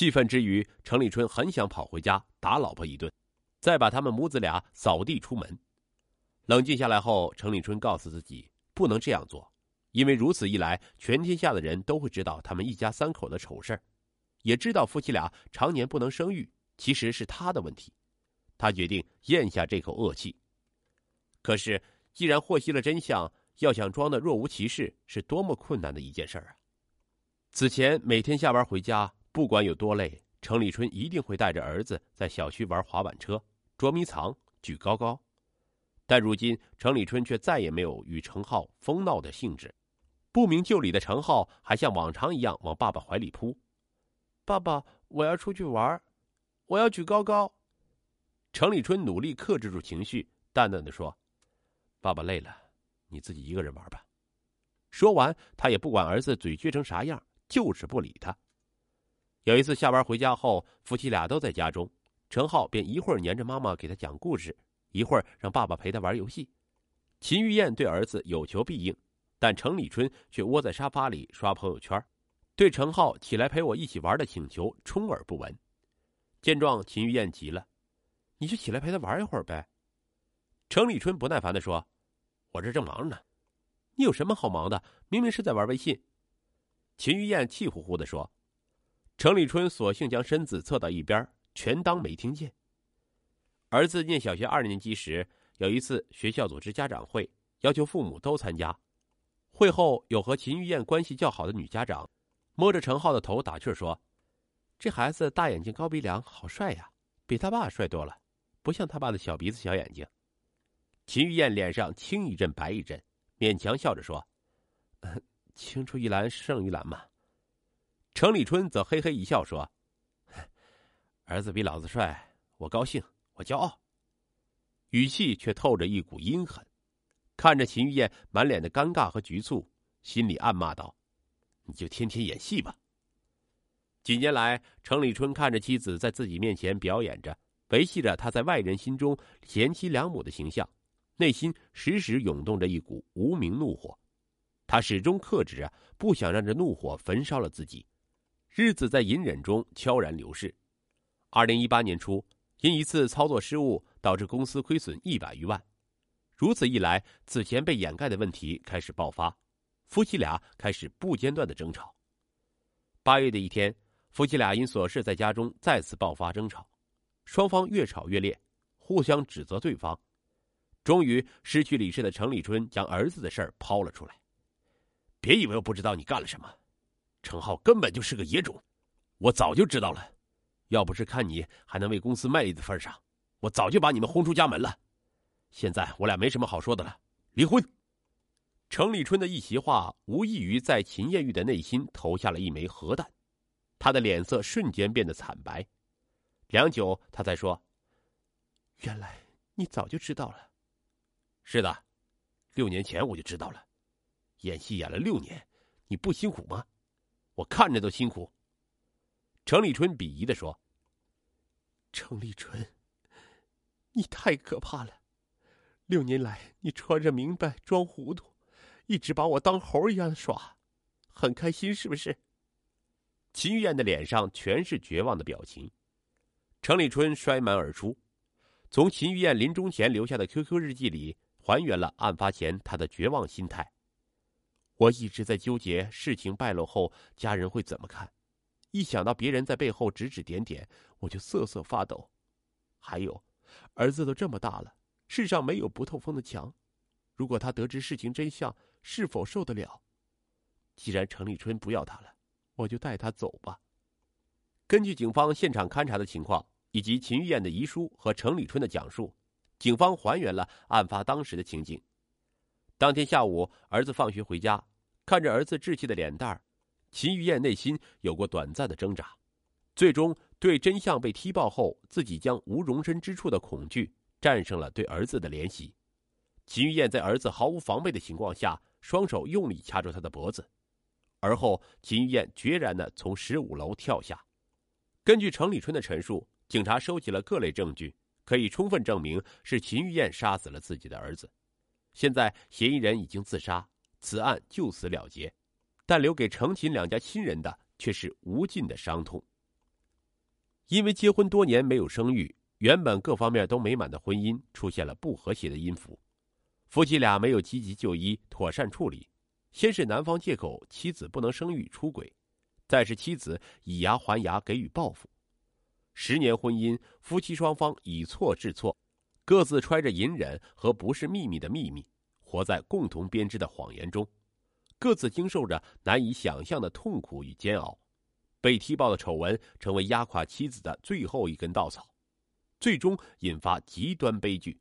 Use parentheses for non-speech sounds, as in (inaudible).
气愤之余，程立春很想跑回家打老婆一顿，再把他们母子俩扫地出门。冷静下来后，程立春告诉自己不能这样做，因为如此一来，全天下的人都会知道他们一家三口的丑事也知道夫妻俩常年不能生育，其实是他的问题。他决定咽下这口恶气。可是，既然获悉了真相，要想装的若无其事，是多么困难的一件事啊！此前每天下班回家，不管有多累，程立春一定会带着儿子在小区玩滑板车、捉迷藏、举高高。但如今，程立春却再也没有与程浩疯闹的兴致。不明就里的程浩还像往常一样往爸爸怀里扑：“爸爸，我要出去玩，我要举高高。”程立春努力克制住情绪，淡淡的说：“爸爸累了，你自己一个人玩吧。”说完，他也不管儿子嘴撅成啥样，就是不理他。有一次下班回家后，夫妻俩都在家中，程浩便一会儿黏着妈妈给他讲故事，一会儿让爸爸陪他玩游戏。秦玉燕对儿子有求必应，但程立春却窝在沙发里刷朋友圈，对程浩起来陪我一起玩的请求充耳不闻。见状，秦玉燕急了。你就起来陪他玩一会儿呗。程立春不耐烦的说：“我这正忙着呢，你有什么好忙的？明明是在玩微信。”秦玉燕气呼呼的说。程立春索性将身子侧到一边，全当没听见。儿子念小学二年级时，有一次学校组织家长会，要求父母都参加。会后，有和秦玉燕关系较好的女家长，摸着程浩的头打趣说：“这孩子大眼睛、高鼻梁，好帅呀，比他爸帅多了。”不像他爸的小鼻子小眼睛。秦玉燕脸上青一阵白一阵，勉强笑着说：“ (laughs) 青出于蓝胜于蓝嘛。”程立春则嘿嘿一笑说：“儿子比老子帅，我高兴，我骄傲。”语气却透着一股阴狠。看着秦玉燕满脸的尴尬和局促，心里暗骂道：“你就天天演戏吧。”几年来，程立春看着妻子在自己面前表演着。维系着他在外人心中贤妻良母的形象，内心时时涌动着一股无名怒火。他始终克制着，不想让这怒火焚烧了自己。日子在隐忍中悄然流逝。二零一八年初，因一次操作失误，导致公司亏损一百余万。如此一来，此前被掩盖的问题开始爆发，夫妻俩开始不间断的争吵。八月的一天，夫妻俩因琐事在家中再次爆发争吵。双方越吵越烈，互相指责对方。终于，失去理智的程立春将儿子的事儿抛了出来。别以为我不知道你干了什么，程浩根本就是个野种，我早就知道了。要不是看你还能为公司卖力的份上，我早就把你们轰出家门了。现在我俩没什么好说的了，离婚。程立春的一席话，无异于在秦艳玉的内心投下了一枚核弹，他的脸色瞬间变得惨白。良久，他才说：“原来你早就知道了。”“是的，六年前我就知道了。演戏演了六年，你不辛苦吗？我看着都辛苦。”程立春鄙夷的说：“程立春，你太可怕了！六年来，你穿着明白装糊涂，一直把我当猴一样耍，很开心是不是？”秦玉燕的脸上全是绝望的表情。程立春摔门而出，从秦玉燕临终前留下的 QQ 日记里还原了案发前他的绝望心态。我一直在纠结事情败露后家人会怎么看，一想到别人在背后指指点点，我就瑟瑟发抖。还有，儿子都这么大了，世上没有不透风的墙，如果他得知事情真相，是否受得了？既然程立春不要他了，我就带他走吧。根据警方现场勘查的情况，以及秦玉燕的遗书和程立春的讲述，警方还原了案发当时的情景。当天下午，儿子放学回家，看着儿子稚气的脸蛋儿，秦玉燕内心有过短暂的挣扎，最终对真相被踢爆后自己将无容身之处的恐惧战胜了对儿子的怜惜。秦玉燕在儿子毫无防备的情况下，双手用力掐住他的脖子，而后秦玉燕决然的从十五楼跳下。根据程立春的陈述，警察收集了各类证据，可以充分证明是秦玉燕杀死了自己的儿子。现在嫌疑人已经自杀，此案就此了结，但留给程秦两家亲人的却是无尽的伤痛。因为结婚多年没有生育，原本各方面都美满的婚姻出现了不和谐的音符。夫妻俩没有积极就医，妥善处理。先是男方借口妻子不能生育出轨，再是妻子以牙还牙给予报复。十年婚姻，夫妻双方以错治错，各自揣着隐忍和不是秘密的秘密，活在共同编织的谎言中，各自经受着难以想象的痛苦与煎熬。被踢爆的丑闻成为压垮妻子的最后一根稻草，最终引发极端悲剧。